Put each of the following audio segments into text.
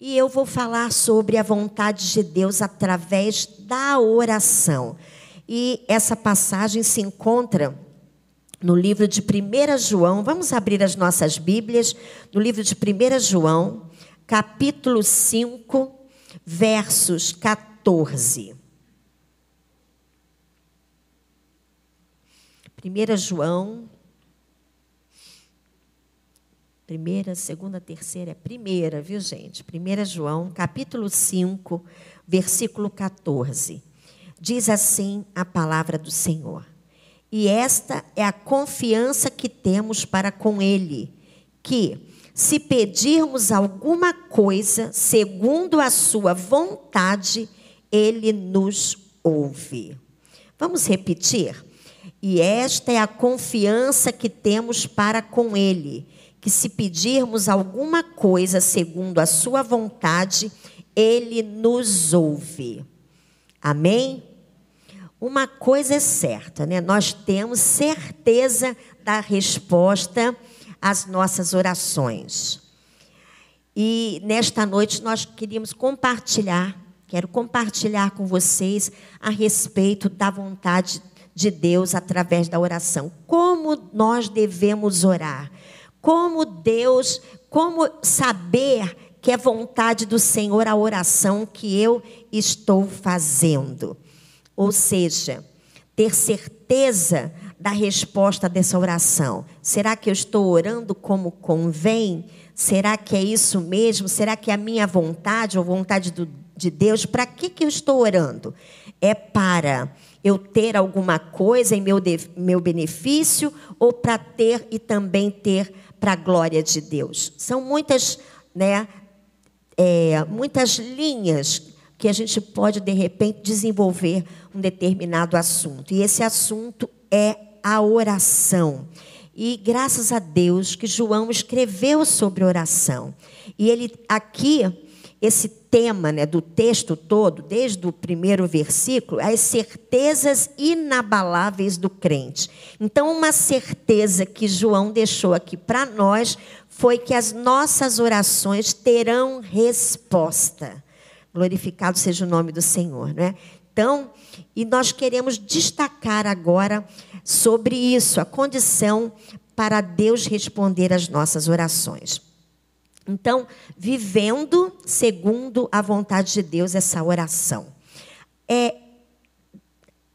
E eu vou falar sobre a vontade de Deus através da oração. E essa passagem se encontra no livro de 1 João. Vamos abrir as nossas Bíblias no livro de 1 João, capítulo 5, versos 14. 1 João Primeira, segunda, terceira, é primeira, viu, gente? Primeira João, capítulo 5, versículo 14. Diz assim a palavra do Senhor. E esta é a confiança que temos para com Ele, que, se pedirmos alguma coisa segundo a Sua vontade, Ele nos ouve. Vamos repetir? E esta é a confiança que temos para com Ele que se pedirmos alguma coisa segundo a sua vontade, ele nos ouve. Amém? Uma coisa é certa, né? Nós temos certeza da resposta às nossas orações. E nesta noite nós queríamos compartilhar, quero compartilhar com vocês a respeito da vontade de Deus através da oração. Como nós devemos orar? Como Deus, como saber que é vontade do Senhor a oração que eu estou fazendo. Ou seja, ter certeza da resposta dessa oração. Será que eu estou orando como convém? Será que é isso mesmo? Será que é a minha vontade ou vontade do, de Deus? Para que, que eu estou orando? É para eu ter alguma coisa em meu, de, meu benefício ou para ter e também ter para a glória de Deus. São muitas, né, é, muitas linhas que a gente pode, de repente, desenvolver um determinado assunto. E esse assunto é a oração. E graças a Deus que João escreveu sobre oração. E ele aqui esse tema né, do texto todo, desde o primeiro versículo, as certezas inabaláveis do crente. Então, uma certeza que João deixou aqui para nós foi que as nossas orações terão resposta. Glorificado seja o nome do Senhor, não é? Então, e nós queremos destacar agora sobre isso, a condição para Deus responder às nossas orações. Então, vivendo segundo a vontade de Deus essa oração. É,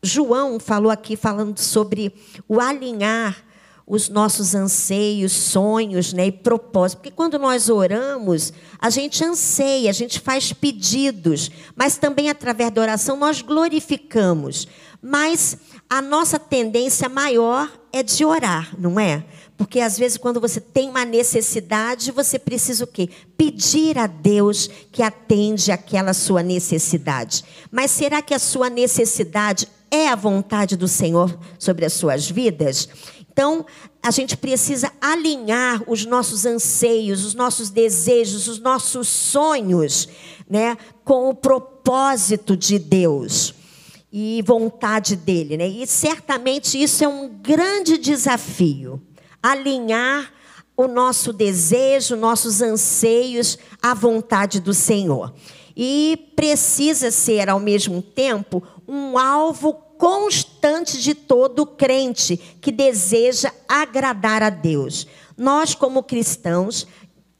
João falou aqui falando sobre o alinhar os nossos anseios, sonhos né, e propósitos. Porque quando nós oramos, a gente anseia, a gente faz pedidos, mas também através da oração nós glorificamos. Mas a nossa tendência maior é de orar, não é? Porque às vezes quando você tem uma necessidade, você precisa o quê? Pedir a Deus que atende aquela sua necessidade. Mas será que a sua necessidade é a vontade do Senhor sobre as suas vidas? Então, a gente precisa alinhar os nossos anseios, os nossos desejos, os nossos sonhos, né, com o propósito de Deus e vontade dele, né? E certamente isso é um grande desafio alinhar o nosso desejo, nossos anseios à vontade do Senhor. E precisa ser, ao mesmo tempo, um alvo constante de todo crente que deseja agradar a Deus. Nós, como cristãos,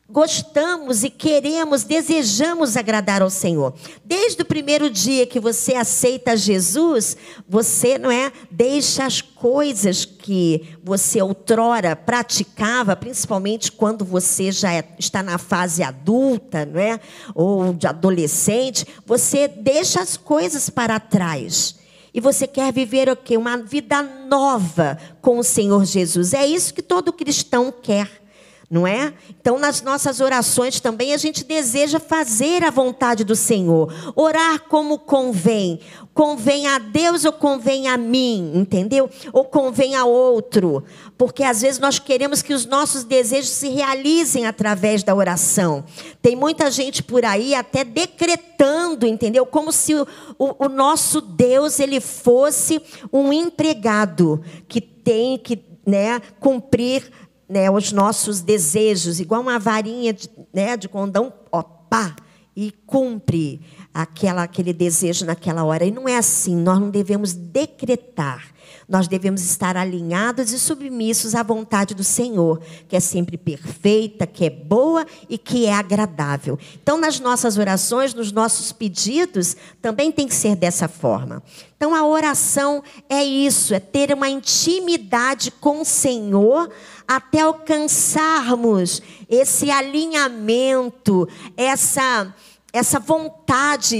gostamos e queremos, desejamos agradar ao Senhor. Desde o primeiro dia que você aceita Jesus, você não é deixa as coisas que você outrora praticava, principalmente quando você já é, está na fase adulta, não é? Ou de adolescente, você deixa as coisas para trás. E você quer viver o quê? Uma vida nova com o Senhor Jesus. É isso que todo cristão quer não é? Então, nas nossas orações também a gente deseja fazer a vontade do Senhor, orar como convém. Convém a Deus ou convém a mim, entendeu? Ou convém a outro. Porque às vezes nós queremos que os nossos desejos se realizem através da oração. Tem muita gente por aí até decretando, entendeu? Como se o, o, nosso Deus ele fosse um empregado que tem que né, cumprir né, os nossos desejos, igual uma varinha de, né, de condão, ó, e cumpre aquela, aquele desejo naquela hora. E não é assim, nós não devemos decretar. Nós devemos estar alinhados e submissos à vontade do Senhor, que é sempre perfeita, que é boa e que é agradável. Então, nas nossas orações, nos nossos pedidos, também tem que ser dessa forma. Então, a oração é isso, é ter uma intimidade com o Senhor até alcançarmos esse alinhamento, essa essa vontade,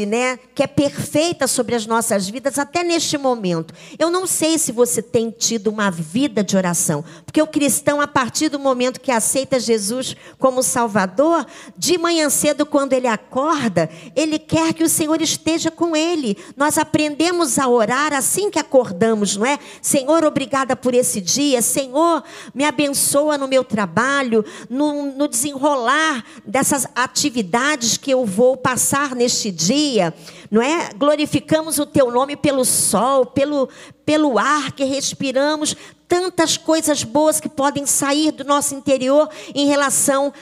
né, que é perfeita sobre as nossas vidas até neste momento. Eu não sei se você tem tido uma vida de oração, porque o cristão a partir do momento que aceita Jesus como Salvador, de manhã cedo quando ele acorda, ele quer que o Senhor esteja com ele. Nós aprendemos a orar assim que acordamos, não é? Senhor, obrigada por esse dia. Senhor, me abençoa no meu trabalho, no, no desenrolar dessas atividades que eu vou passar neste dia, não é? Glorificamos o teu nome pelo sol, pelo, pelo ar que respiramos, tantas coisas boas que podem sair do nosso interior em relação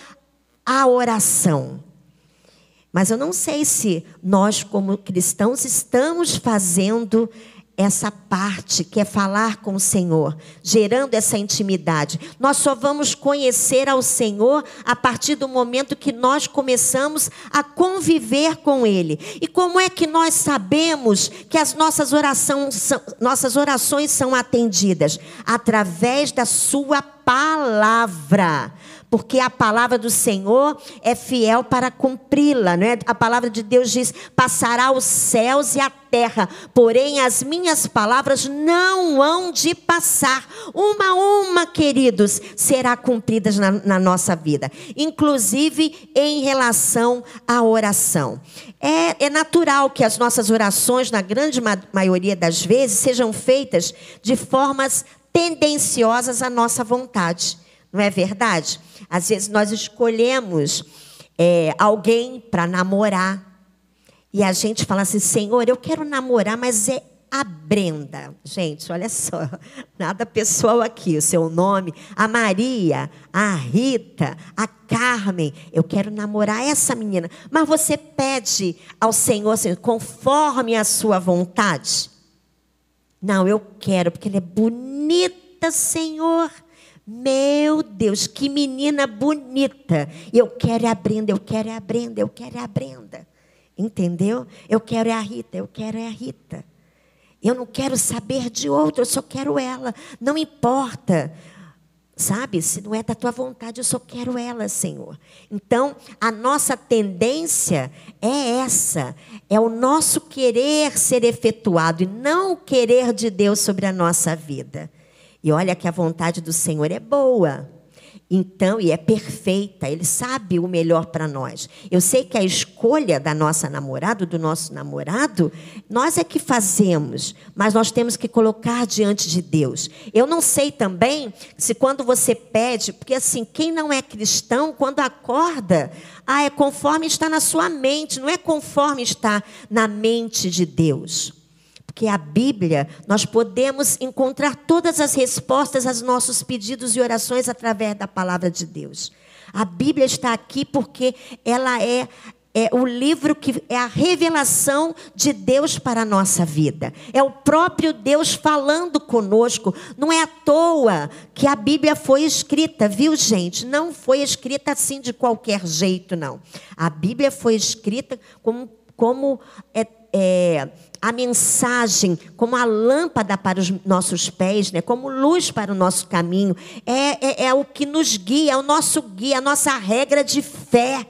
à oração. Mas eu não sei se nós, como cristãos, estamos fazendo essa parte que é falar com o Senhor, gerando essa intimidade. Nós só vamos conhecer ao Senhor a partir do momento que nós começamos a conviver com Ele. E como é que nós sabemos que as nossas orações nossas orações são atendidas? Através da Sua palavra porque a palavra do Senhor é fiel para cumpri-la, não é? A palavra de Deus diz: "Passará os céus e a terra, porém as minhas palavras não hão de passar. Uma a uma, queridos, será cumpridas na, na nossa vida, inclusive em relação à oração. É, é natural que as nossas orações, na grande ma maioria das vezes, sejam feitas de formas tendenciosas à nossa vontade. Não é verdade? Às vezes nós escolhemos é, alguém para namorar. E a gente fala assim, Senhor, eu quero namorar, mas é a Brenda. Gente, olha só, nada pessoal aqui, o seu nome. A Maria, a Rita, a Carmen. Eu quero namorar essa menina. Mas você pede ao Senhor, assim, conforme a sua vontade? Não, eu quero, porque ela é bonita, Senhor. Meu Deus, que menina bonita. Eu quero a Brenda, eu quero a Brenda, eu quero a Brenda. Entendeu? Eu quero é a Rita, eu quero é a Rita. Eu não quero saber de outra, eu só quero ela. Não importa. Sabe, se não é da tua vontade, eu só quero ela, Senhor. Então, a nossa tendência é essa: é o nosso querer ser efetuado e não o querer de Deus sobre a nossa vida. E olha que a vontade do Senhor é boa. Então, e é perfeita, Ele sabe o melhor para nós. Eu sei que a escolha da nossa namorada, do nosso namorado, nós é que fazemos, mas nós temos que colocar diante de Deus. Eu não sei também se quando você pede, porque assim, quem não é cristão, quando acorda, ah, é conforme está na sua mente, não é conforme está na mente de Deus. Porque a Bíblia, nós podemos encontrar todas as respostas aos nossos pedidos e orações através da palavra de Deus. A Bíblia está aqui porque ela é é o livro que é a revelação de Deus para a nossa vida. É o próprio Deus falando conosco. Não é à toa que a Bíblia foi escrita, viu, gente? Não foi escrita assim de qualquer jeito, não. A Bíblia foi escrita como, como é, é, a mensagem como a lâmpada para os nossos pés, né? como luz para o nosso caminho. É, é, é o que nos guia, é o nosso guia, a nossa regra de fé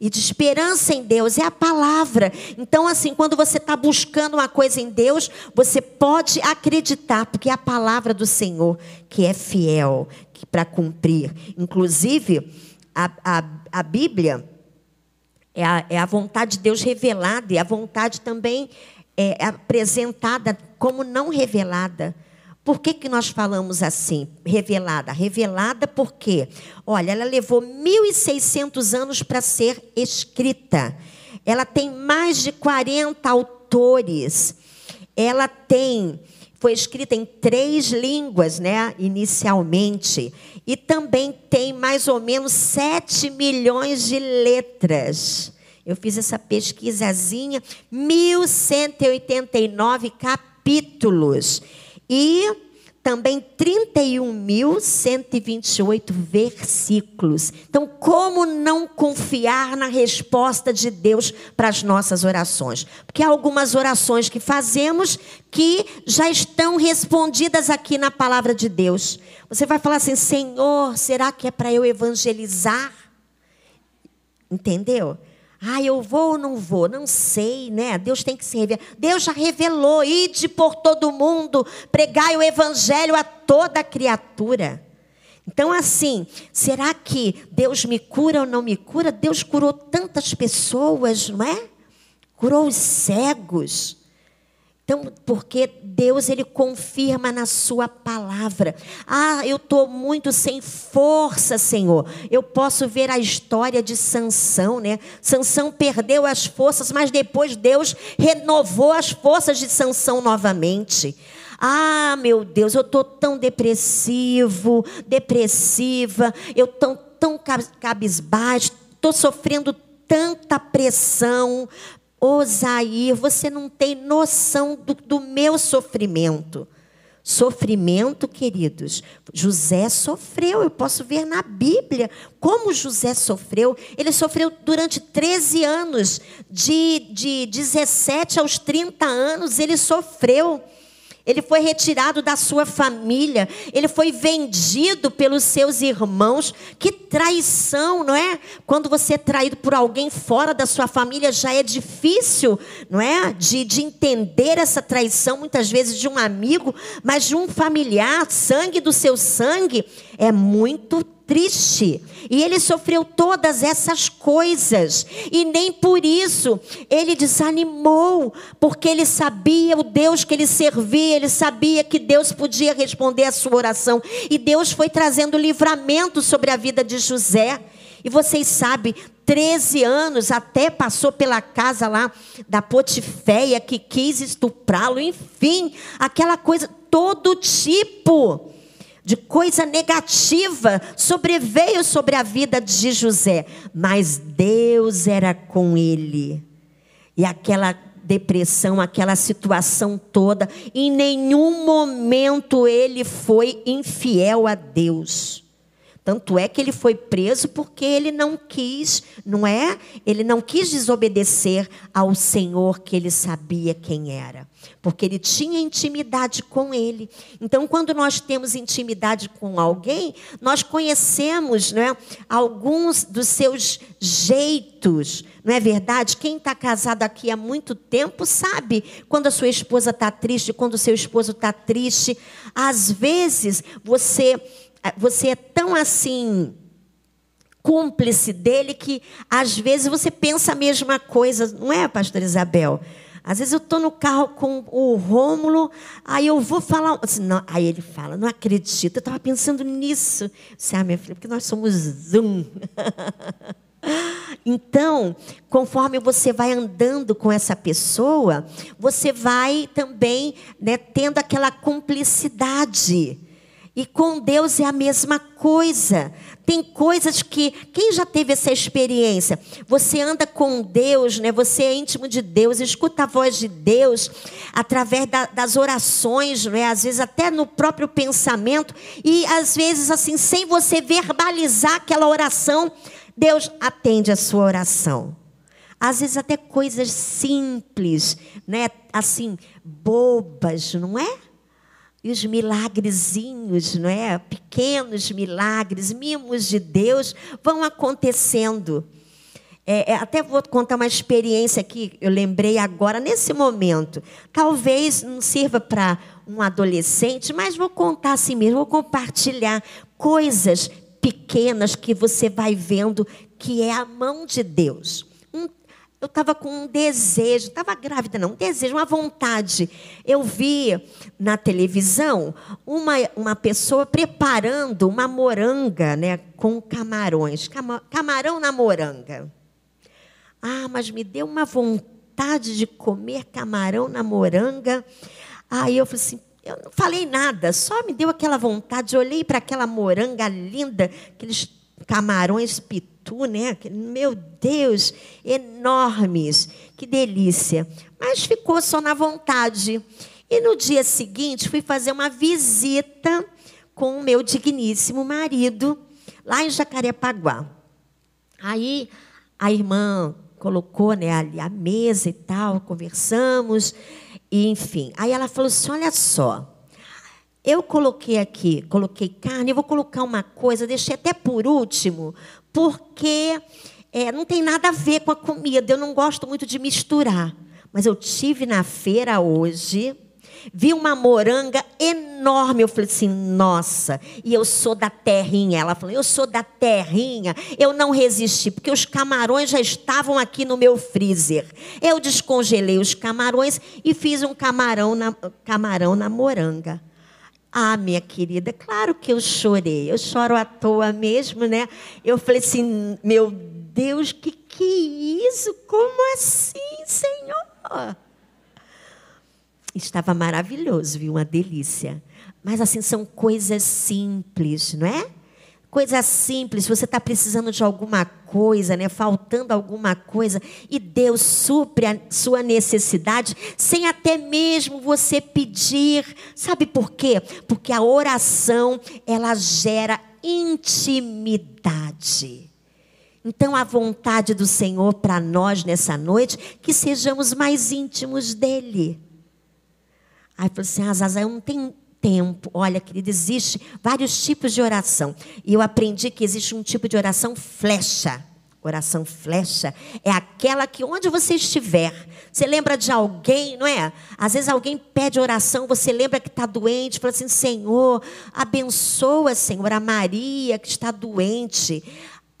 e de esperança em Deus, é a palavra. Então, assim, quando você está buscando uma coisa em Deus, você pode acreditar, porque é a palavra do Senhor que é fiel para cumprir. Inclusive, a, a, a Bíblia é a, é a vontade de Deus revelada e a vontade também é, apresentada como não revelada. Por que, que nós falamos assim, revelada? Revelada porque, olha, ela levou 1.600 anos para ser escrita. Ela tem mais de 40 autores. Ela tem, foi escrita em três línguas, né, inicialmente. E também tem mais ou menos 7 milhões de letras. Eu fiz essa pesquisazinha, 1189 capítulos. E também 31.128 versículos. Então, como não confiar na resposta de Deus para as nossas orações? Porque há algumas orações que fazemos que já estão respondidas aqui na palavra de Deus. Você vai falar assim: Senhor, será que é para eu evangelizar? Entendeu? Ah, eu vou ou não vou? Não sei, né? Deus tem que se revelar. Deus já revelou: ide por todo mundo, pregai o evangelho a toda criatura. Então, assim, será que Deus me cura ou não me cura? Deus curou tantas pessoas, não é? Curou os cegos. Então, porque Deus ele confirma na sua palavra. Ah, eu estou muito sem força, Senhor. Eu posso ver a história de Sansão, né? Sansão perdeu as forças, mas depois Deus renovou as forças de Sansão novamente. Ah, meu Deus, eu estou tão depressivo, depressiva, eu estou tão cabisbaixo, estou sofrendo tanta pressão, Osair, você não tem noção do, do meu sofrimento. Sofrimento, queridos. José sofreu, eu posso ver na Bíblia como José sofreu. Ele sofreu durante 13 anos, de, de 17 aos 30 anos, ele sofreu. Ele foi retirado da sua família, ele foi vendido pelos seus irmãos. Que traição, não é? Quando você é traído por alguém fora da sua família, já é difícil, não é? De, de entender essa traição, muitas vezes de um amigo, mas de um familiar, sangue do seu sangue, é muito triste. E ele sofreu todas essas coisas. E nem por isso ele desanimou, porque ele sabia o Deus que ele servia, ele sabia que Deus podia responder a sua oração. E Deus foi trazendo livramento sobre a vida de José. E vocês sabem, 13 anos até passou pela casa lá da Potiféia que quis estuprá-lo, enfim, aquela coisa, todo tipo de coisa negativa sobreveio sobre a vida de José, mas Deus era com ele. E aquela depressão, aquela situação toda, em nenhum momento ele foi infiel a Deus. Tanto é que ele foi preso porque ele não quis, não é? Ele não quis desobedecer ao Senhor que ele sabia quem era, porque ele tinha intimidade com ele. Então, quando nós temos intimidade com alguém, nós conhecemos, não é? Alguns dos seus jeitos, não é verdade? Quem está casado aqui há muito tempo sabe quando a sua esposa está triste, quando o seu esposo está triste. Às vezes você você é tão assim cúmplice dele que às vezes você pensa a mesma coisa, não é, pastor Isabel? Às vezes eu estou no carro com o Rômulo, aí eu vou falar. Assim, não, aí ele fala, não acredito, eu estava pensando nisso. Você, ah, minha filha, porque nós somos Zoom. Então, conforme você vai andando com essa pessoa, você vai também né, tendo aquela cumplicidade. E com Deus é a mesma coisa. Tem coisas que quem já teve essa experiência? Você anda com Deus, né? Você é íntimo de Deus, escuta a voz de Deus através da, das orações, né? Às vezes até no próprio pensamento e às vezes assim sem você verbalizar aquela oração, Deus atende a sua oração. Às vezes até coisas simples, né? Assim bobas, não é? E os milagrezinhos, não é? Pequenos milagres, mimos de Deus vão acontecendo. É, é, até vou contar uma experiência que eu lembrei agora, nesse momento. Talvez não sirva para um adolescente, mas vou contar assim mesmo, vou compartilhar coisas pequenas que você vai vendo que é a mão de Deus eu estava com um desejo, estava grávida não, um desejo, uma vontade. Eu vi na televisão uma, uma pessoa preparando uma moranga né, com camarões, cama, camarão na moranga. Ah, mas me deu uma vontade de comer camarão na moranga. Aí eu falei assim, eu não falei nada, só me deu aquela vontade, olhei para aquela moranga linda, aqueles camarões pitu, né? Meu Deus, enormes, que delícia. Mas ficou só na vontade. E no dia seguinte fui fazer uma visita com o meu digníssimo marido lá em Jacarepaguá. Aí a irmã colocou né, ali a mesa e tal, conversamos, e enfim. Aí ela falou assim: olha só, eu coloquei aqui, coloquei carne, eu vou colocar uma coisa, deixei até por último, porque é, não tem nada a ver com a comida, eu não gosto muito de misturar. Mas eu tive na feira hoje, vi uma moranga enorme. Eu falei assim, nossa, e eu sou da terrinha. Ela falou, eu sou da terrinha. Eu não resisti, porque os camarões já estavam aqui no meu freezer. Eu descongelei os camarões e fiz um camarão na, camarão na moranga. Ah, minha querida, claro que eu chorei. Eu choro à toa mesmo, né? Eu falei assim, meu Deus, que que é isso? Como assim, Senhor? Estava maravilhoso, viu? Uma delícia. Mas assim, são coisas simples, não é? Coisa simples, você está precisando de alguma coisa, né? faltando alguma coisa, e Deus supre a sua necessidade, sem até mesmo você pedir. Sabe por quê? Porque a oração, ela gera intimidade. Então, a vontade do Senhor para nós nessa noite, que sejamos mais íntimos dEle. Aí falou assim: ah, Zaza, eu não tenho tempo. Olha, querida, existe vários tipos de oração. E eu aprendi que existe um tipo de oração flecha. Oração flecha é aquela que onde você estiver, você lembra de alguém, não é? Às vezes alguém pede oração, você lembra que está doente, fala assim: Senhor, abençoa, Senhor, a Maria que está doente.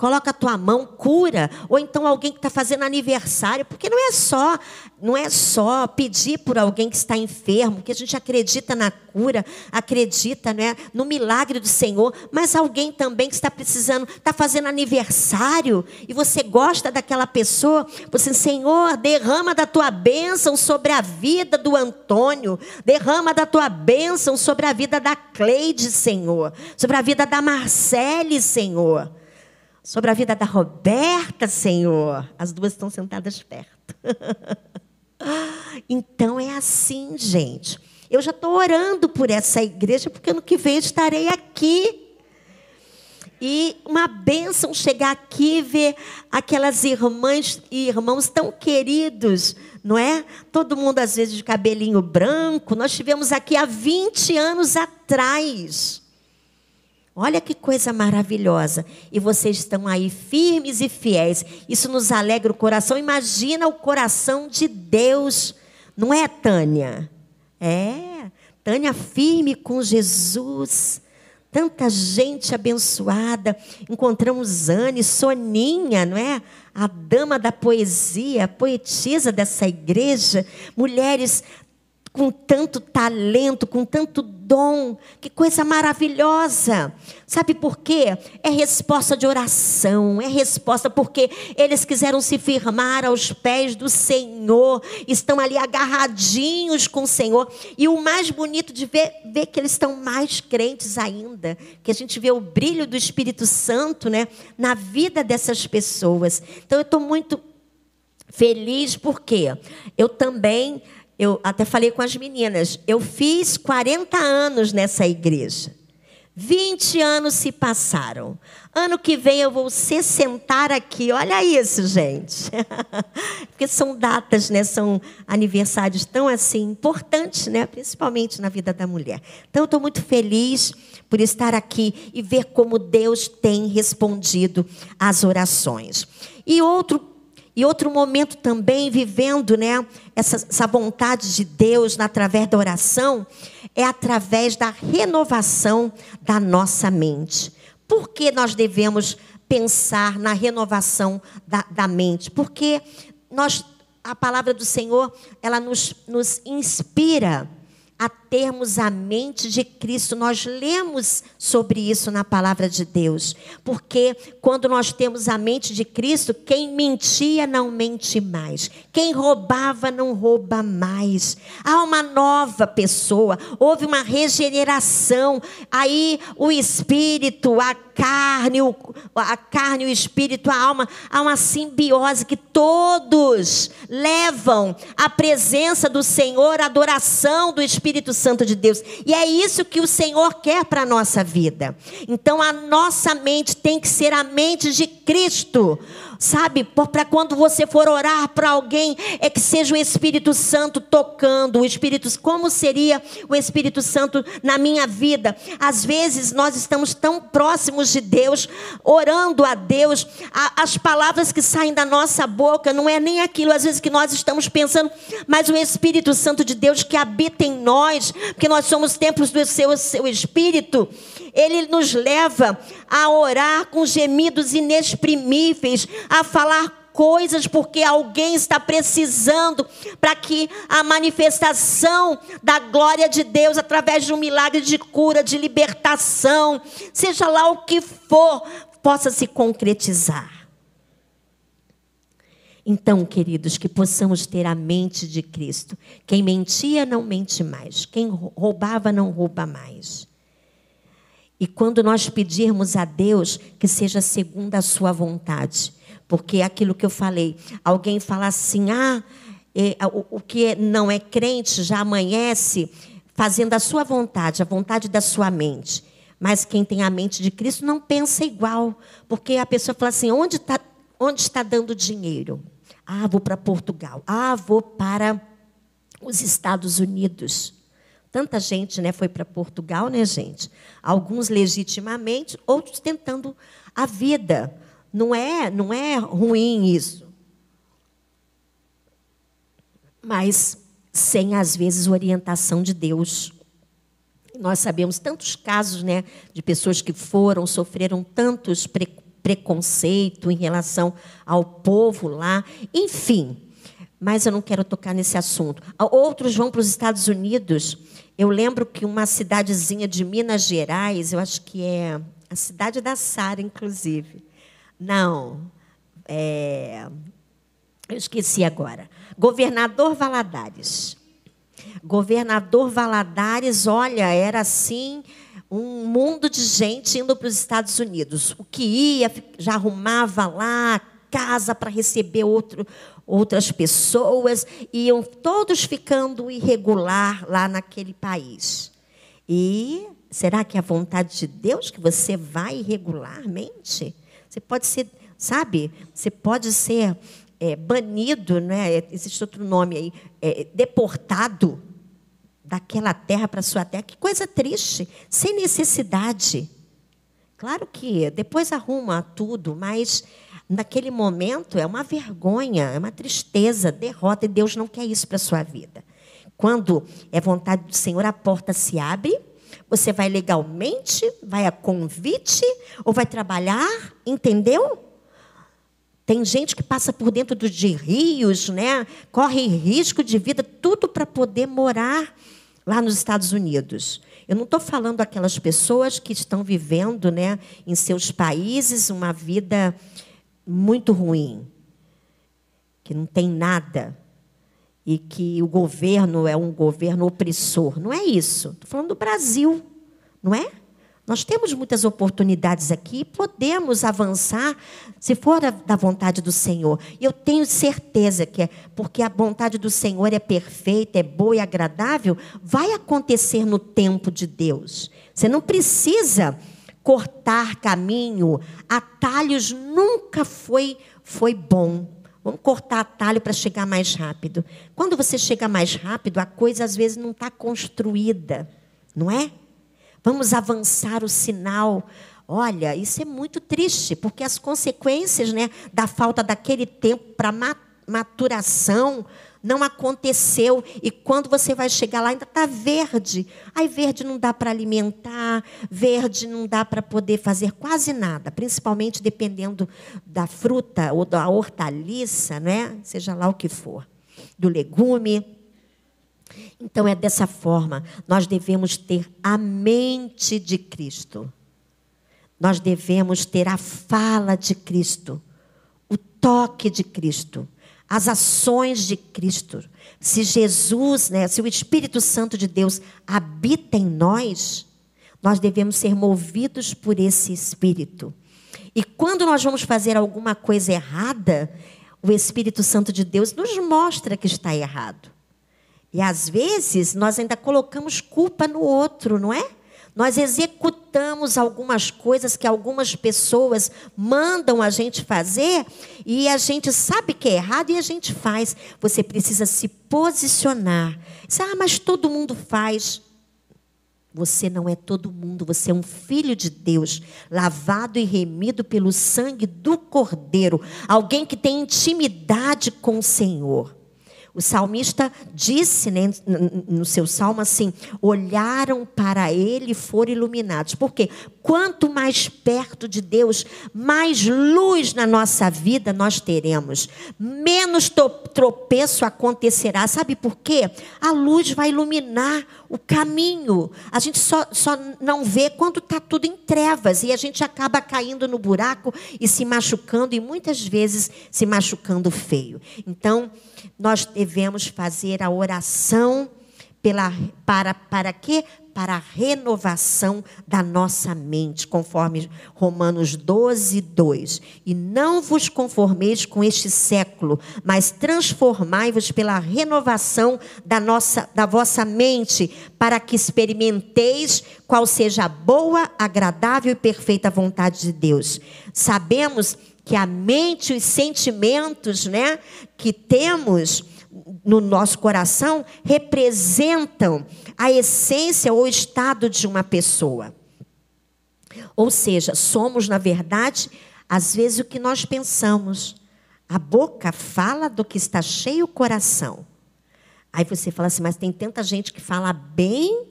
Coloca a tua mão, cura. Ou então alguém que está fazendo aniversário, porque não é só, não é só pedir por alguém que está enfermo, que a gente acredita na cura, acredita né, no milagre do Senhor, mas alguém também que está precisando, está fazendo aniversário, e você gosta daquela pessoa, você, Senhor, derrama da tua bênção sobre a vida do Antônio, derrama da tua bênção sobre a vida da Cleide, Senhor, sobre a vida da Marcele, Senhor sobre a vida da Roberta, Senhor. As duas estão sentadas perto. então é assim, gente. Eu já estou orando por essa igreja, porque ano que vem estarei aqui. E uma bênção chegar aqui e ver aquelas irmãs e irmãos tão queridos, não é? Todo mundo às vezes de cabelinho branco. Nós tivemos aqui há 20 anos atrás. Olha que coisa maravilhosa. E vocês estão aí firmes e fiéis. Isso nos alegra o coração. Imagina o coração de Deus. Não é, Tânia? É. Tânia firme com Jesus. Tanta gente abençoada. Encontramos Anne, Soninha, não é? A dama da poesia, a poetisa dessa igreja. Mulheres com tanto talento, com tanto dom, que coisa maravilhosa. Sabe por quê? É resposta de oração, é resposta porque eles quiseram se firmar aos pés do Senhor, estão ali agarradinhos com o Senhor. E o mais bonito de ver, ver que eles estão mais crentes ainda, que a gente vê o brilho do Espírito Santo, né, na vida dessas pessoas. Então eu estou muito feliz porque eu também eu até falei com as meninas, eu fiz 40 anos nessa igreja. 20 anos se passaram. Ano que vem eu vou se sentar aqui. Olha isso, gente. Porque são datas, né? São aniversários tão assim importantes, né? Principalmente na vida da mulher. Então eu estou muito feliz por estar aqui e ver como Deus tem respondido às orações. E outro e outro momento também, vivendo né, essa, essa vontade de Deus através da oração, é através da renovação da nossa mente. Por que nós devemos pensar na renovação da, da mente? Porque nós, a palavra do Senhor, ela nos, nos inspira a termos a mente de Cristo. Nós lemos sobre isso na palavra de Deus. Porque quando nós temos a mente de Cristo, quem mentia não mente mais. Quem roubava não rouba mais. Há uma nova pessoa, houve uma regeneração. Aí o espírito, a carne, o, a carne, o espírito, a alma, há uma simbiose que todos levam à presença do Senhor, a adoração do Espírito Santo de Deus. E é isso que o Senhor quer para a nossa vida. Então a nossa mente tem que ser a mente de Cristo. Sabe, para quando você for orar para alguém, é que seja o Espírito Santo tocando, o Espírito, como seria o Espírito Santo na minha vida? Às vezes nós estamos tão próximos de Deus, orando a Deus, a, as palavras que saem da nossa boca não é nem aquilo às vezes que nós estamos pensando, mas o Espírito Santo de Deus que habita em nós, porque nós somos templos do seu, seu Espírito, ele nos leva a orar com gemidos inexprimíveis, a falar coisas porque alguém está precisando para que a manifestação da glória de Deus através de um milagre de cura, de libertação, seja lá o que for, possa se concretizar. Então, queridos, que possamos ter a mente de Cristo. Quem mentia não mente mais, quem roubava não rouba mais. E quando nós pedirmos a Deus que seja segundo a sua vontade, porque é aquilo que eu falei, alguém fala assim: "Ah, é, o, o que não é crente já amanhece fazendo a sua vontade, a vontade da sua mente". Mas quem tem a mente de Cristo não pensa igual, porque a pessoa fala assim: "Onde está onde está dando dinheiro?" Ah, vou para Portugal. Ah, vou para os Estados Unidos. Tanta gente né, foi para Portugal, né, gente? Alguns legitimamente, outros tentando a vida. Não é, não é ruim isso. Mas sem, às vezes, orientação de Deus. Nós sabemos tantos casos né, de pessoas que foram, sofreram tantos pre preconceito em relação ao povo lá. Enfim, mas eu não quero tocar nesse assunto. Outros vão para os Estados Unidos. Eu lembro que uma cidadezinha de Minas Gerais, eu acho que é a cidade da Sara, inclusive. Não, é, eu esqueci agora. Governador Valadares. Governador Valadares, olha, era assim um mundo de gente indo para os Estados Unidos. O que ia, já arrumava lá casa para receber outro, outras pessoas, iam todos ficando irregular lá naquele país. E será que é a vontade de Deus que você vai irregularmente? Você pode ser, sabe, você pode ser é, banido, né? existe outro nome aí, é, deportado daquela terra para sua terra. Que coisa triste, sem necessidade. Claro que depois arruma tudo, mas naquele momento é uma vergonha, é uma tristeza, derrota, e Deus não quer isso para a sua vida. Quando é vontade do Senhor, a porta se abre, você vai legalmente, vai a convite, ou vai trabalhar, entendeu? Tem gente que passa por dentro de rios, né? corre risco de vida, tudo para poder morar lá nos Estados Unidos. Eu não estou falando aquelas pessoas que estão vivendo né, em seus países uma vida muito ruim, que não tem nada e que o governo é um governo opressor. Não é isso. Estou falando do Brasil, não é? Nós temos muitas oportunidades aqui, podemos avançar se for da vontade do Senhor. E eu tenho certeza que é porque a vontade do Senhor é perfeita, é boa e agradável, vai acontecer no tempo de Deus. Você não precisa cortar caminho, atalhos nunca foi, foi bom. Vamos cortar atalho para chegar mais rápido. Quando você chega mais rápido, a coisa às vezes não está construída, não é? Vamos avançar o sinal. Olha, isso é muito triste, porque as consequências né, da falta daquele tempo para maturação não aconteceu. E quando você vai chegar lá, ainda está verde. Aí, verde não dá para alimentar, verde não dá para poder fazer quase nada, principalmente dependendo da fruta ou da hortaliça, né? seja lá o que for, do legume. Então é dessa forma, nós devemos ter a mente de Cristo. Nós devemos ter a fala de Cristo, o toque de Cristo, as ações de Cristo. Se Jesus, né, se o Espírito Santo de Deus habita em nós, nós devemos ser movidos por esse Espírito. E quando nós vamos fazer alguma coisa errada, o Espírito Santo de Deus nos mostra que está errado. E às vezes nós ainda colocamos culpa no outro, não é? Nós executamos algumas coisas que algumas pessoas mandam a gente fazer e a gente sabe que é errado e a gente faz. Você precisa se posicionar. Ah, mas todo mundo faz. Você não é todo mundo, você é um filho de Deus, lavado e remido pelo sangue do Cordeiro, alguém que tem intimidade com o Senhor. O salmista disse né, no seu salmo assim: olharam para ele e foram iluminados. Por quê? Quanto mais perto de Deus, mais luz na nossa vida nós teremos, menos tropeço acontecerá. Sabe por quê? A luz vai iluminar o caminho. A gente só, só não vê quando está tudo em trevas e a gente acaba caindo no buraco e se machucando, e muitas vezes se machucando feio. Então, nós devemos fazer a oração pela, para, para quê? Para a renovação da nossa mente, conforme Romanos 12, 2. E não vos conformeis com este século, mas transformai-vos pela renovação da, nossa, da vossa mente, para que experimenteis qual seja a boa, agradável e perfeita vontade de Deus. Sabemos que a mente, os sentimentos né, que temos no nosso coração representam a essência ou estado de uma pessoa. Ou seja, somos, na verdade, às vezes o que nós pensamos. A boca fala do que está cheio o coração. Aí você fala assim, mas tem tanta gente que fala bem.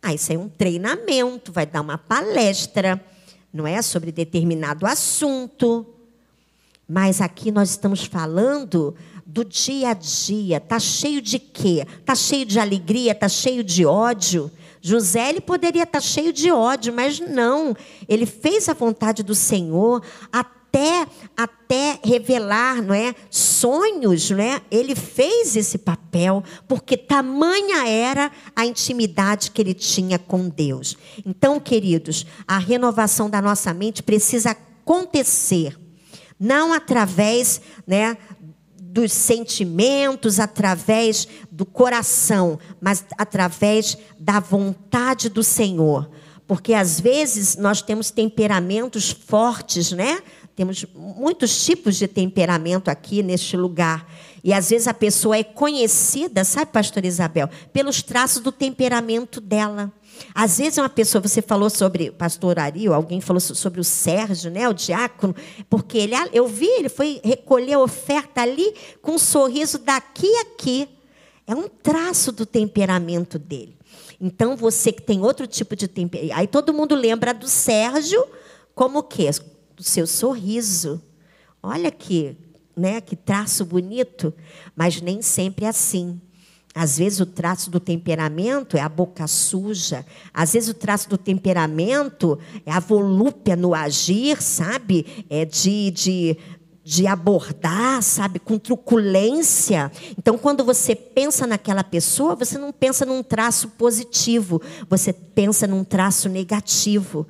Ah, isso é um treinamento, vai dar uma palestra, não é? Sobre determinado assunto. Mas aqui nós estamos falando do dia a dia. Tá cheio de quê? Tá cheio de alegria, tá cheio de ódio. José ele poderia estar tá cheio de ódio, mas não. Ele fez a vontade do Senhor até até revelar, não é, sonhos, não é? Ele fez esse papel porque tamanha era a intimidade que ele tinha com Deus. Então, queridos, a renovação da nossa mente precisa acontecer não através né, dos sentimentos, através do coração, mas através da vontade do Senhor. Porque às vezes nós temos temperamentos fortes, né? Temos muitos tipos de temperamento aqui neste lugar. E às vezes a pessoa é conhecida, sabe, pastor Isabel, pelos traços do temperamento dela. Às vezes uma pessoa, você falou sobre o pastor ou alguém falou sobre o Sérgio, né, o diácono, porque ele, eu vi, ele foi recolher a oferta ali com um sorriso daqui a aqui. É um traço do temperamento dele. Então, você que tem outro tipo de temperamento. Aí todo mundo lembra do Sérgio como o quê? Do seu sorriso. Olha que, né, que traço bonito. Mas nem sempre é assim. Às vezes o traço do temperamento é a boca suja. Às vezes o traço do temperamento é a volúpia no agir, sabe? É de, de, de abordar, sabe? Com truculência. Então, quando você pensa naquela pessoa, você não pensa num traço positivo, você pensa num traço negativo.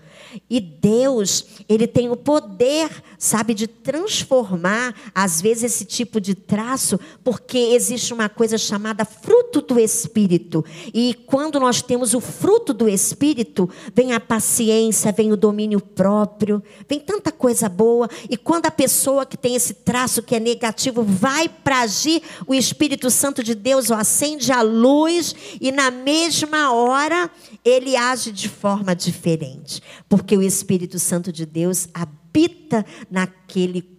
E Deus, ele tem o poder, sabe, de transformar às vezes esse tipo de traço, porque existe uma coisa chamada fruto do espírito. E quando nós temos o fruto do espírito, vem a paciência, vem o domínio próprio, vem tanta coisa boa. E quando a pessoa que tem esse traço que é negativo vai para agir, o Espírito Santo de Deus acende a luz e na mesma hora ele age de forma diferente. Porque o Espírito Santo de Deus habita naquele corpo,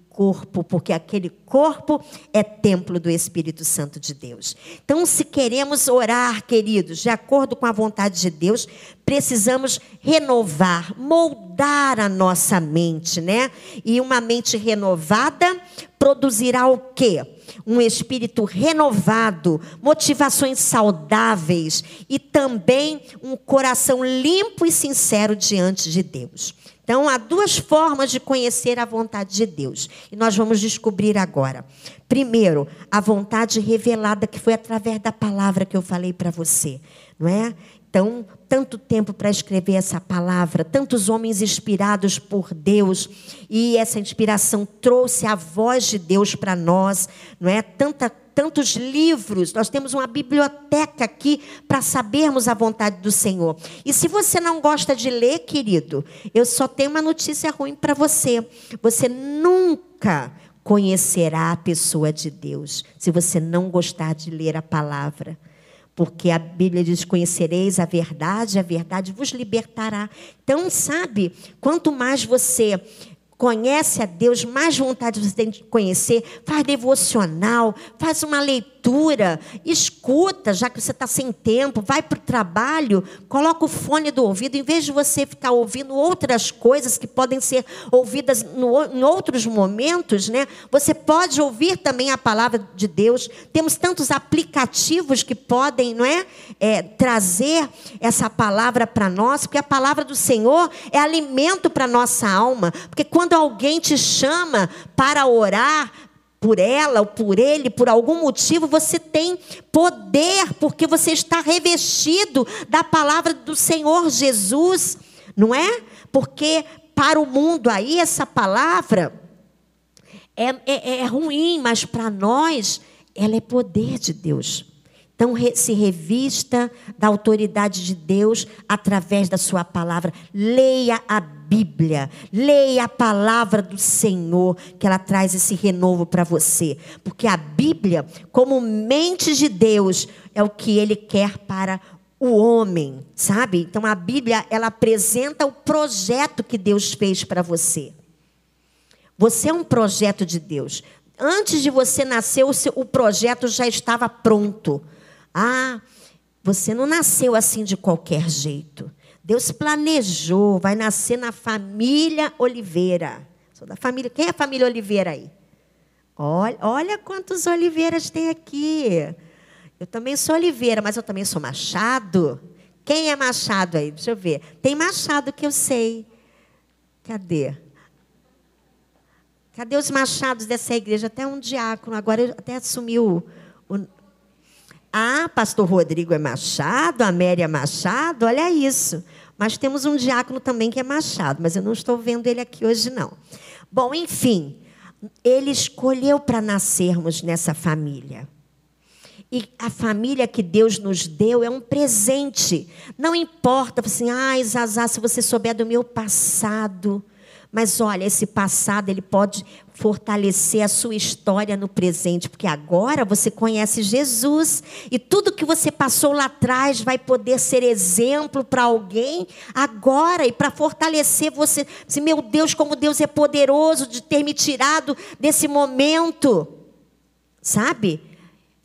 porque aquele corpo é templo do Espírito Santo de Deus. Então, se queremos orar, queridos, de acordo com a vontade de Deus, precisamos renovar, moldar a nossa mente, né? E uma mente renovada produzirá o quê? Um espírito renovado, motivações saudáveis e também um coração limpo e sincero diante de Deus. Então, há duas formas de conhecer a vontade de Deus. E nós vamos descobrir agora. Primeiro, a vontade revelada que foi através da palavra que eu falei para você, não é? Tanto tempo para escrever essa palavra, tantos homens inspirados por Deus, e essa inspiração trouxe a voz de Deus para nós, não é? Tanta tantos livros, nós temos uma biblioteca aqui para sabermos a vontade do Senhor. E se você não gosta de ler, querido, eu só tenho uma notícia ruim para você. Você nunca conhecerá a pessoa de Deus se você não gostar de ler a palavra. Porque a Bíblia diz: Conhecereis a verdade, a verdade vos libertará. Então, sabe, quanto mais você conhece a Deus, mais vontade você tem de conhecer, faz devocional, faz uma leitura, escuta, já que você está sem tempo, vai para o trabalho, coloca o fone do ouvido, em vez de você ficar ouvindo outras coisas que podem ser ouvidas no, em outros momentos, né? Você pode ouvir também a palavra de Deus. Temos tantos aplicativos que podem, não é, é trazer essa palavra para nós, porque a palavra do Senhor é alimento para nossa alma, porque quando alguém te chama para orar por ela ou por ele, por algum motivo, você tem poder, porque você está revestido da palavra do Senhor Jesus, não é? Porque para o mundo aí essa palavra é, é, é ruim, mas para nós ela é poder de Deus. Então, se revista da autoridade de Deus através da sua palavra. Leia a Bíblia, leia a palavra do Senhor, que ela traz esse renovo para você. Porque a Bíblia, como mente de Deus, é o que ele quer para o homem, sabe? Então, a Bíblia, ela apresenta o projeto que Deus fez para você. Você é um projeto de Deus. Antes de você nascer, o, seu, o projeto já estava pronto. Ah, você não nasceu assim de qualquer jeito. Deus planejou, vai nascer na família Oliveira. Sou da família. Quem é a família Oliveira aí? Olha, olha quantos Oliveiras tem aqui. Eu também sou Oliveira, mas eu também sou Machado. Quem é Machado aí? Deixa eu ver. Tem Machado que eu sei. Cadê? Cadê os machados dessa igreja? Até um diácono, agora até assumiu o, ah, pastor Rodrigo é Machado, a Amélia é Machado, olha isso. Mas temos um diácono também que é Machado, mas eu não estou vendo ele aqui hoje, não. Bom, enfim, ele escolheu para nascermos nessa família. E a família que Deus nos deu é um presente. Não importa, assim, ah, Zazá, se você souber do meu passado, mas olha, esse passado ele pode fortalecer a sua história no presente, porque agora você conhece Jesus e tudo que você passou lá atrás vai poder ser exemplo para alguém agora e para fortalecer você. Se meu Deus, como Deus é poderoso de ter me tirado desse momento. Sabe?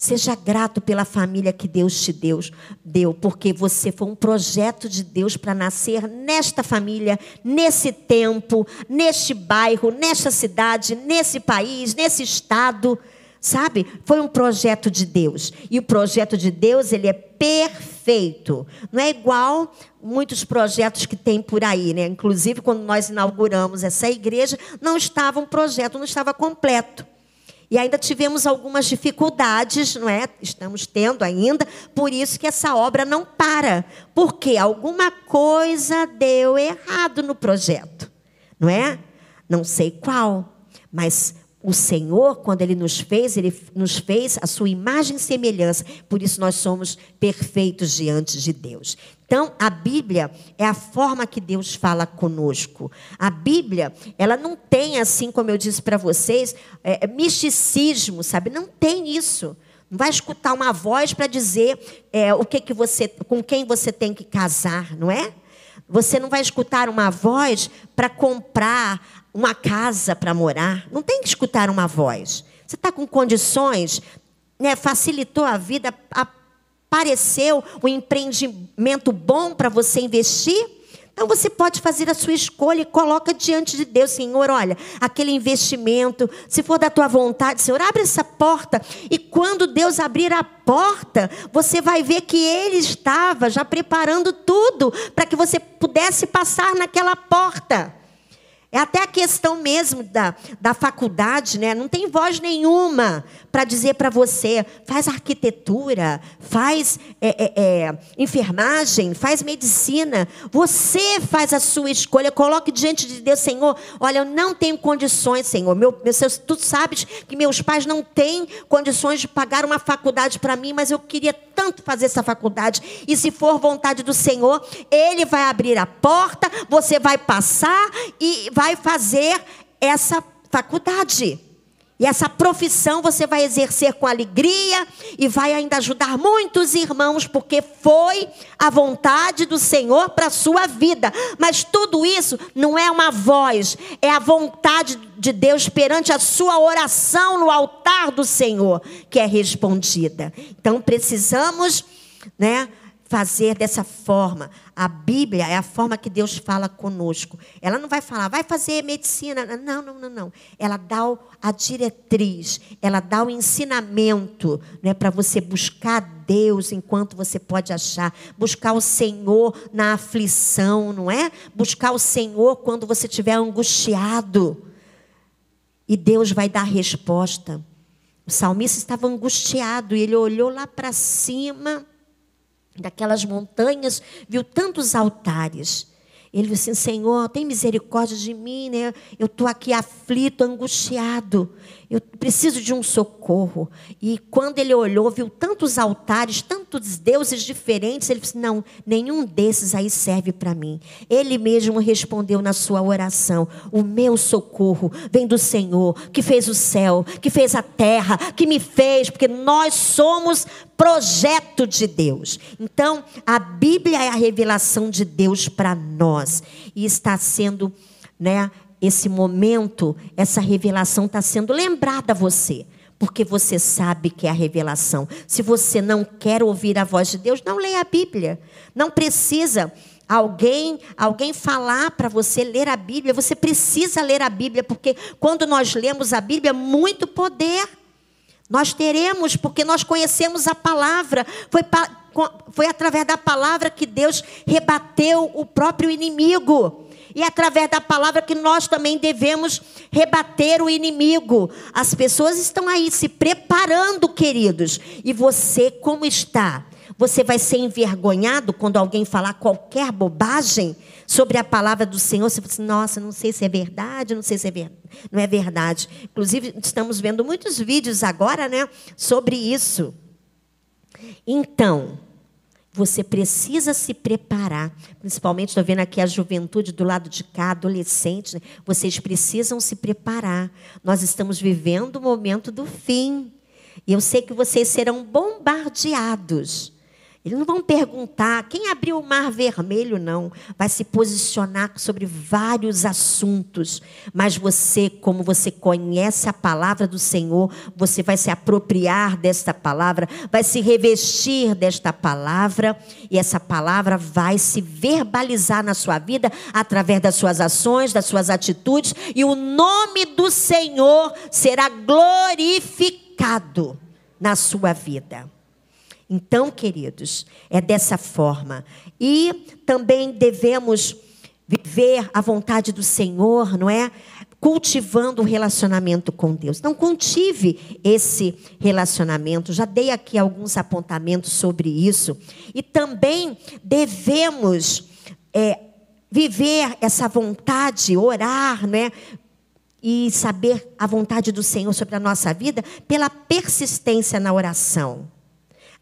Seja grato pela família que Deus te deu, deu, porque você foi um projeto de Deus para nascer nesta família, nesse tempo, neste bairro, nesta cidade, nesse país, nesse estado. Sabe? Foi um projeto de Deus. E o projeto de Deus, ele é perfeito. Não é igual muitos projetos que tem por aí, né? Inclusive, quando nós inauguramos essa igreja, não estava um projeto, não estava completo. E ainda tivemos algumas dificuldades, não é? Estamos tendo ainda, por isso que essa obra não para. Porque alguma coisa deu errado no projeto, não é? Não sei qual, mas o Senhor, quando Ele nos fez, Ele nos fez a sua imagem e semelhança. Por isso nós somos perfeitos diante de Deus. Então, a Bíblia é a forma que Deus fala conosco. A Bíblia, ela não tem, assim como eu disse para vocês, é, é, misticismo, sabe? Não tem isso. Não vai escutar uma voz para dizer é, o que, que você, com quem você tem que casar, não é? Você não vai escutar uma voz para comprar uma casa para morar. Não tem que escutar uma voz. Você está com condições, né? facilitou a vida, apareceu um empreendimento bom para você investir. Então você pode fazer a sua escolha e coloca diante de Deus, Senhor, olha, aquele investimento, se for da tua vontade, Senhor, abre essa porta. E quando Deus abrir a porta, você vai ver que ele estava já preparando tudo para que você pudesse passar naquela porta. É até a questão mesmo da, da faculdade, né? Não tem voz nenhuma para dizer para você, faz arquitetura, faz é, é, é, enfermagem, faz medicina. Você faz a sua escolha, coloque diante de Deus, Senhor, olha, eu não tenho condições, Senhor. Meu, meu, tu sabes que meus pais não têm condições de pagar uma faculdade para mim, mas eu queria tanto fazer essa faculdade. E se for vontade do Senhor, Ele vai abrir a porta, você vai passar e vai fazer essa faculdade. E essa profissão você vai exercer com alegria e vai ainda ajudar muitos irmãos, porque foi a vontade do Senhor para a sua vida. Mas tudo isso não é uma voz, é a vontade de Deus perante a sua oração no altar do Senhor que é respondida. Então precisamos, né? Fazer dessa forma. A Bíblia é a forma que Deus fala conosco. Ela não vai falar, vai fazer medicina. Não, não, não, não. Ela dá a diretriz, ela dá o ensinamento né, para você buscar Deus enquanto você pode achar. Buscar o Senhor na aflição, não é? Buscar o Senhor quando você estiver angustiado. E Deus vai dar resposta. O salmista estava angustiado e ele olhou lá para cima daquelas montanhas, viu tantos altares. Ele disse assim: Senhor, tem misericórdia de mim, né? Eu estou aqui aflito, angustiado. Eu preciso de um socorro. E quando ele olhou, viu tantos altares, tantos deuses diferentes. Ele disse: Não, nenhum desses aí serve para mim. Ele mesmo respondeu na sua oração: O meu socorro vem do Senhor, que fez o céu, que fez a terra, que me fez, porque nós somos projeto de Deus. Então, a Bíblia é a revelação de Deus para nós e está sendo, né, esse momento, essa revelação está sendo lembrada a você. Porque você sabe que é a revelação. Se você não quer ouvir a voz de Deus, não leia a Bíblia. Não precisa alguém alguém falar para você ler a Bíblia. Você precisa ler a Bíblia, porque quando nós lemos a Bíblia, muito poder. Nós teremos, porque nós conhecemos a palavra. Foi, foi através da palavra que Deus rebateu o próprio inimigo. E é através da palavra que nós também devemos rebater o inimigo. As pessoas estão aí se preparando, queridos. E você, como está? Você vai ser envergonhado quando alguém falar qualquer bobagem sobre a palavra do Senhor? Você fala assim, nossa, não sei se é verdade, não sei se é ver... não é verdade. Inclusive, estamos vendo muitos vídeos agora, né, sobre isso. Então, você precisa se preparar, principalmente estou vendo aqui a juventude do lado de cá, adolescentes, né? vocês precisam se preparar. Nós estamos vivendo o momento do fim. E eu sei que vocês serão bombardeados eles não vão perguntar quem abriu o mar vermelho, não. Vai se posicionar sobre vários assuntos. Mas você, como você conhece a palavra do Senhor, você vai se apropriar desta palavra, vai se revestir desta palavra, e essa palavra vai se verbalizar na sua vida através das suas ações, das suas atitudes, e o nome do Senhor será glorificado na sua vida. Então, queridos, é dessa forma. E também devemos viver a vontade do Senhor, não é? Cultivando o relacionamento com Deus. Então, cultive esse relacionamento. Já dei aqui alguns apontamentos sobre isso. E também devemos é, viver essa vontade, orar, né? E saber a vontade do Senhor sobre a nossa vida pela persistência na oração.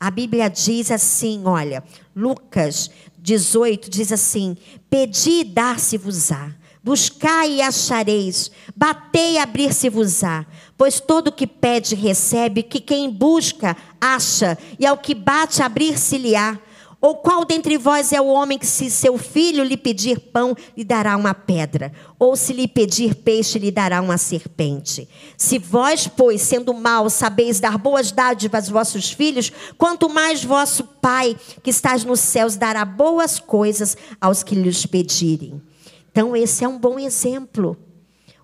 A Bíblia diz assim, olha, Lucas 18 diz assim: Pedi e dar-se-vos-á, buscai e achareis, batei e abrir-se-vos-á, pois todo que pede recebe, que quem busca acha, e ao que bate abrir-se-lhe-á. Ou qual dentre vós é o homem que, se seu filho lhe pedir pão, lhe dará uma pedra? Ou se lhe pedir peixe, lhe dará uma serpente? Se vós, pois, sendo maus, sabeis dar boas dádivas aos vossos filhos, quanto mais vosso Pai, que estás nos céus, dará boas coisas aos que lhes pedirem. Então, esse é um bom exemplo.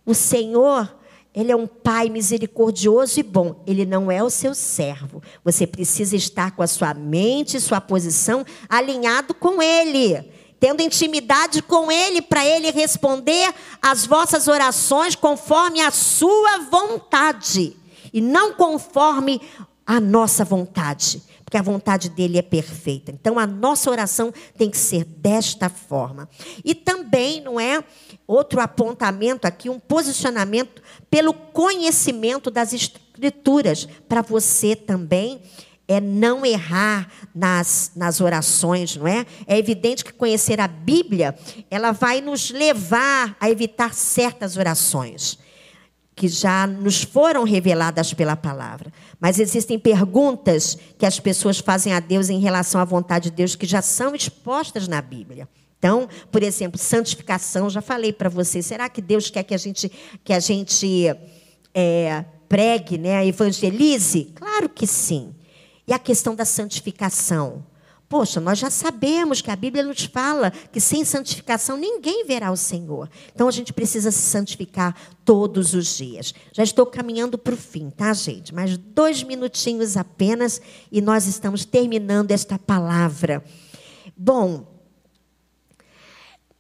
O Senhor ele é um pai misericordioso e bom. Ele não é o seu servo. Você precisa estar com a sua mente, sua posição alinhado com ele, tendo intimidade com ele para ele responder às vossas orações conforme a sua vontade e não conforme a nossa vontade porque a vontade dele é perfeita. Então a nossa oração tem que ser desta forma. E também, não é? Outro apontamento aqui, um posicionamento pelo conhecimento das escrituras, para você também é não errar nas, nas orações, não é? É evidente que conhecer a Bíblia, ela vai nos levar a evitar certas orações que já nos foram reveladas pela palavra. Mas existem perguntas que as pessoas fazem a Deus em relação à vontade de Deus que já são expostas na Bíblia. Então, por exemplo, santificação, já falei para você. Será que Deus quer que a gente que a gente é, pregue, né, evangelize? Claro que sim. E a questão da santificação? Poxa, nós já sabemos que a Bíblia nos fala que sem santificação ninguém verá o Senhor. Então a gente precisa se santificar todos os dias. Já estou caminhando para o fim, tá, gente? Mais dois minutinhos apenas e nós estamos terminando esta palavra. Bom,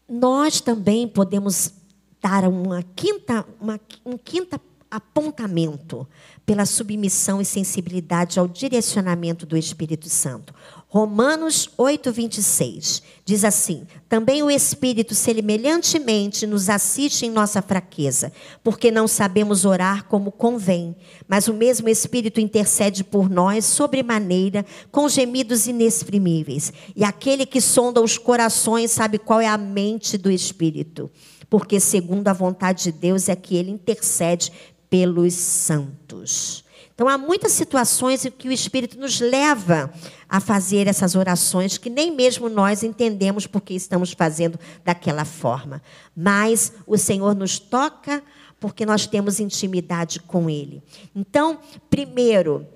nós também podemos dar uma quinta, uma, um quinta apontamento pela submissão e sensibilidade ao direcionamento do Espírito Santo. Romanos 8, 26 diz assim: Também o Espírito semelhantemente nos assiste em nossa fraqueza, porque não sabemos orar como convém, mas o mesmo Espírito intercede por nós sobremaneira com gemidos inexprimíveis. E aquele que sonda os corações sabe qual é a mente do Espírito, porque segundo a vontade de Deus é que ele intercede pelos santos. Então, há muitas situações em que o Espírito nos leva a fazer essas orações que nem mesmo nós entendemos porque estamos fazendo daquela forma. Mas o Senhor nos toca porque nós temos intimidade com Ele. Então, primeiro,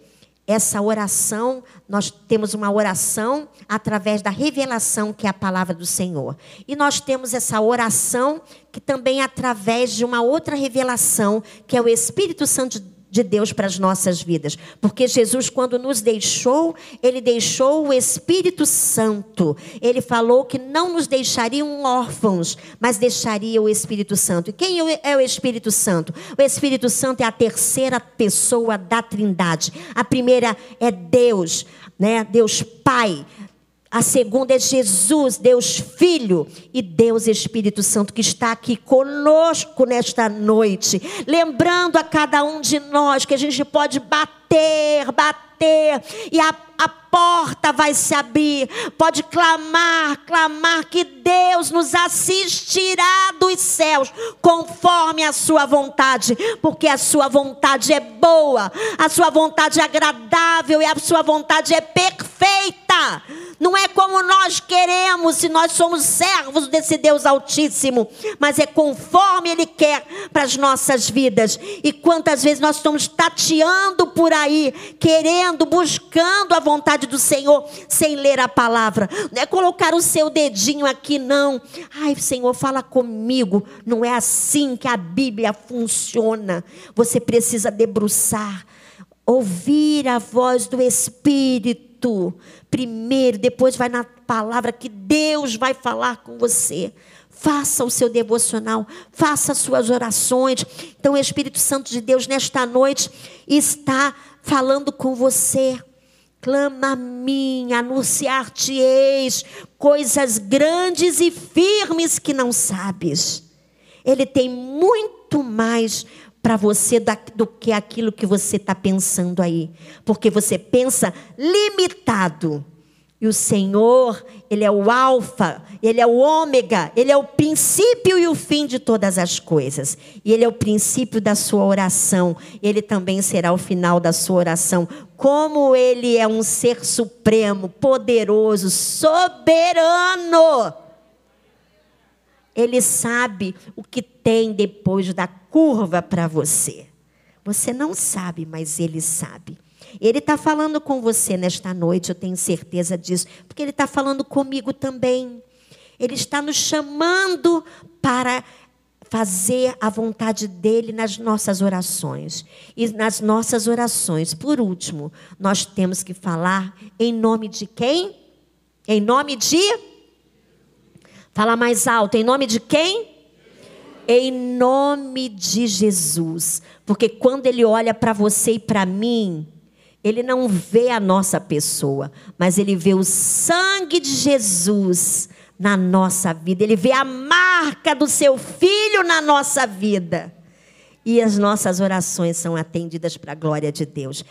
essa oração, nós temos uma oração através da revelação que é a palavra do Senhor. E nós temos essa oração que também é através de uma outra revelação, que é o Espírito Santo de Deus para as nossas vidas. Porque Jesus, quando nos deixou, ele deixou o Espírito Santo. Ele falou que não nos deixariam órfãos, mas deixaria o Espírito Santo. E quem é o Espírito Santo? O Espírito Santo é a terceira pessoa da Trindade. A primeira é Deus, né? Deus Pai. A segunda é Jesus, Deus Filho e Deus Espírito Santo que está aqui conosco nesta noite, lembrando a cada um de nós que a gente pode bater, bater e a, a porta vai se abrir. Pode clamar, clamar que Deus nos assistirá dos céus conforme a sua vontade, porque a sua vontade é boa, a sua vontade é agradável e a sua vontade é perfeita. Não é como nós queremos, se nós somos servos desse Deus Altíssimo, mas é conforme Ele quer para as nossas vidas. E quantas vezes nós estamos tateando por aí, querendo, buscando a vontade do Senhor, sem ler a palavra. Não é colocar o seu dedinho aqui, não. Ai, Senhor, fala comigo. Não é assim que a Bíblia funciona. Você precisa debruçar, ouvir a voz do Espírito primeiro, depois vai na palavra que Deus vai falar com você. Faça o seu devocional, faça as suas orações. Então, o Espírito Santo de Deus, nesta noite, está falando com você. Clama a mim, anunciar-te-eis coisas grandes e firmes que não sabes. Ele tem muito mais para você do que aquilo que você está pensando aí. Porque você pensa limitado. E o Senhor, Ele é o Alfa, Ele é o Ômega, Ele é o princípio e o fim de todas as coisas. E Ele é o princípio da sua oração, Ele também será o final da sua oração. Como Ele é um ser supremo, poderoso, soberano. Ele sabe o que tem depois da curva para você. Você não sabe, mas Ele sabe. Ele está falando com você nesta noite, eu tenho certeza disso, porque Ele está falando comigo também. Ele está nos chamando para fazer a vontade dele nas nossas orações. E nas nossas orações, por último, nós temos que falar em nome de quem? Em nome de. Fala mais alto, em nome de quem? Em nome de Jesus. Porque quando ele olha para você e para mim, ele não vê a nossa pessoa, mas ele vê o sangue de Jesus na nossa vida. Ele vê a marca do seu filho na nossa vida. E as nossas orações são atendidas para a glória de Deus.